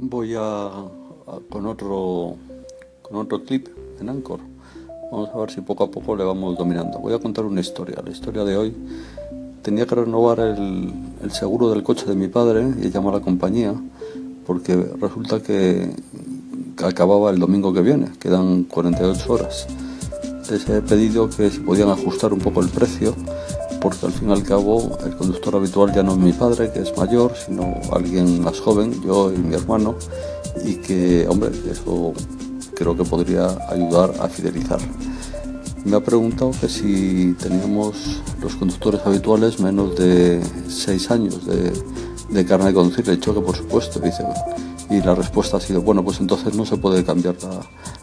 voy a, con otro con otro clip en Anchor. Vamos a ver si poco a poco le vamos dominando. Voy a contar una historia. La historia de hoy tenía que renovar el, seguro del coche de mi padre y llamar a la compañía porque resulta que acababa el domingo que viene, quedan 48 horas. Les he pedido que si podían ajustar un poco el precio porque al fin y al cabo el conductor habitual ya no es mi padre, que es mayor, sino alguien más joven, yo y mi hermano, y que, hombre, eso creo que podría ayudar a fidelizar. Me ha preguntado que si teníamos los conductores habituales menos de 6 años de, de carne de conducir. Le he dicho que por supuesto, dice. Y la respuesta ha sido, bueno, pues entonces no se puede cambiar la,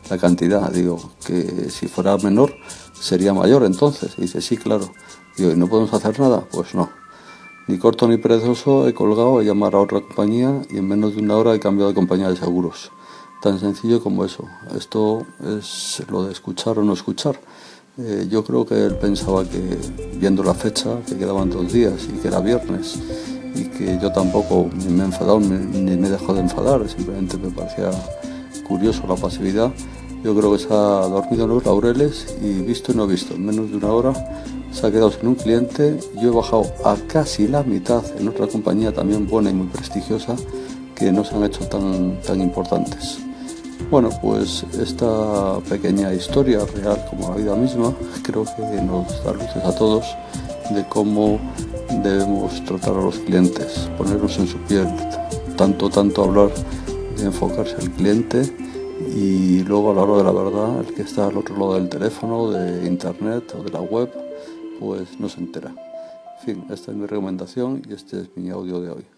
la cantidad. Digo, que si fuera menor sería mayor entonces. dice, sí, claro. Digo, ¿y no podemos hacer nada? Pues no. Ni corto ni perezoso he colgado a llamar a otra compañía y en menos de una hora he cambiado de compañía de seguros. Tan sencillo como eso. Esto es lo de escuchar o no escuchar. Eh, yo creo que él pensaba que, viendo la fecha, que quedaban dos días y que era viernes, y que yo tampoco ni me he enfadado ni me dejado de enfadar, simplemente me parecía curioso la pasividad. Yo creo que se ha dormido en los laureles y visto y no visto, en menos de una hora se ha quedado sin un cliente. Yo he bajado a casi la mitad en otra compañía también buena y muy prestigiosa que no se han hecho tan, tan importantes. Bueno, pues esta pequeña historia real como la vida misma creo que nos da luces a todos de cómo debemos tratar a los clientes, ponernos en su piel, tanto, tanto hablar de enfocarse al cliente y luego a la hora de la verdad, el que está al otro lado del teléfono, de internet o de la web, pues no se entera. En fin, esta es mi recomendación y este es mi audio de hoy.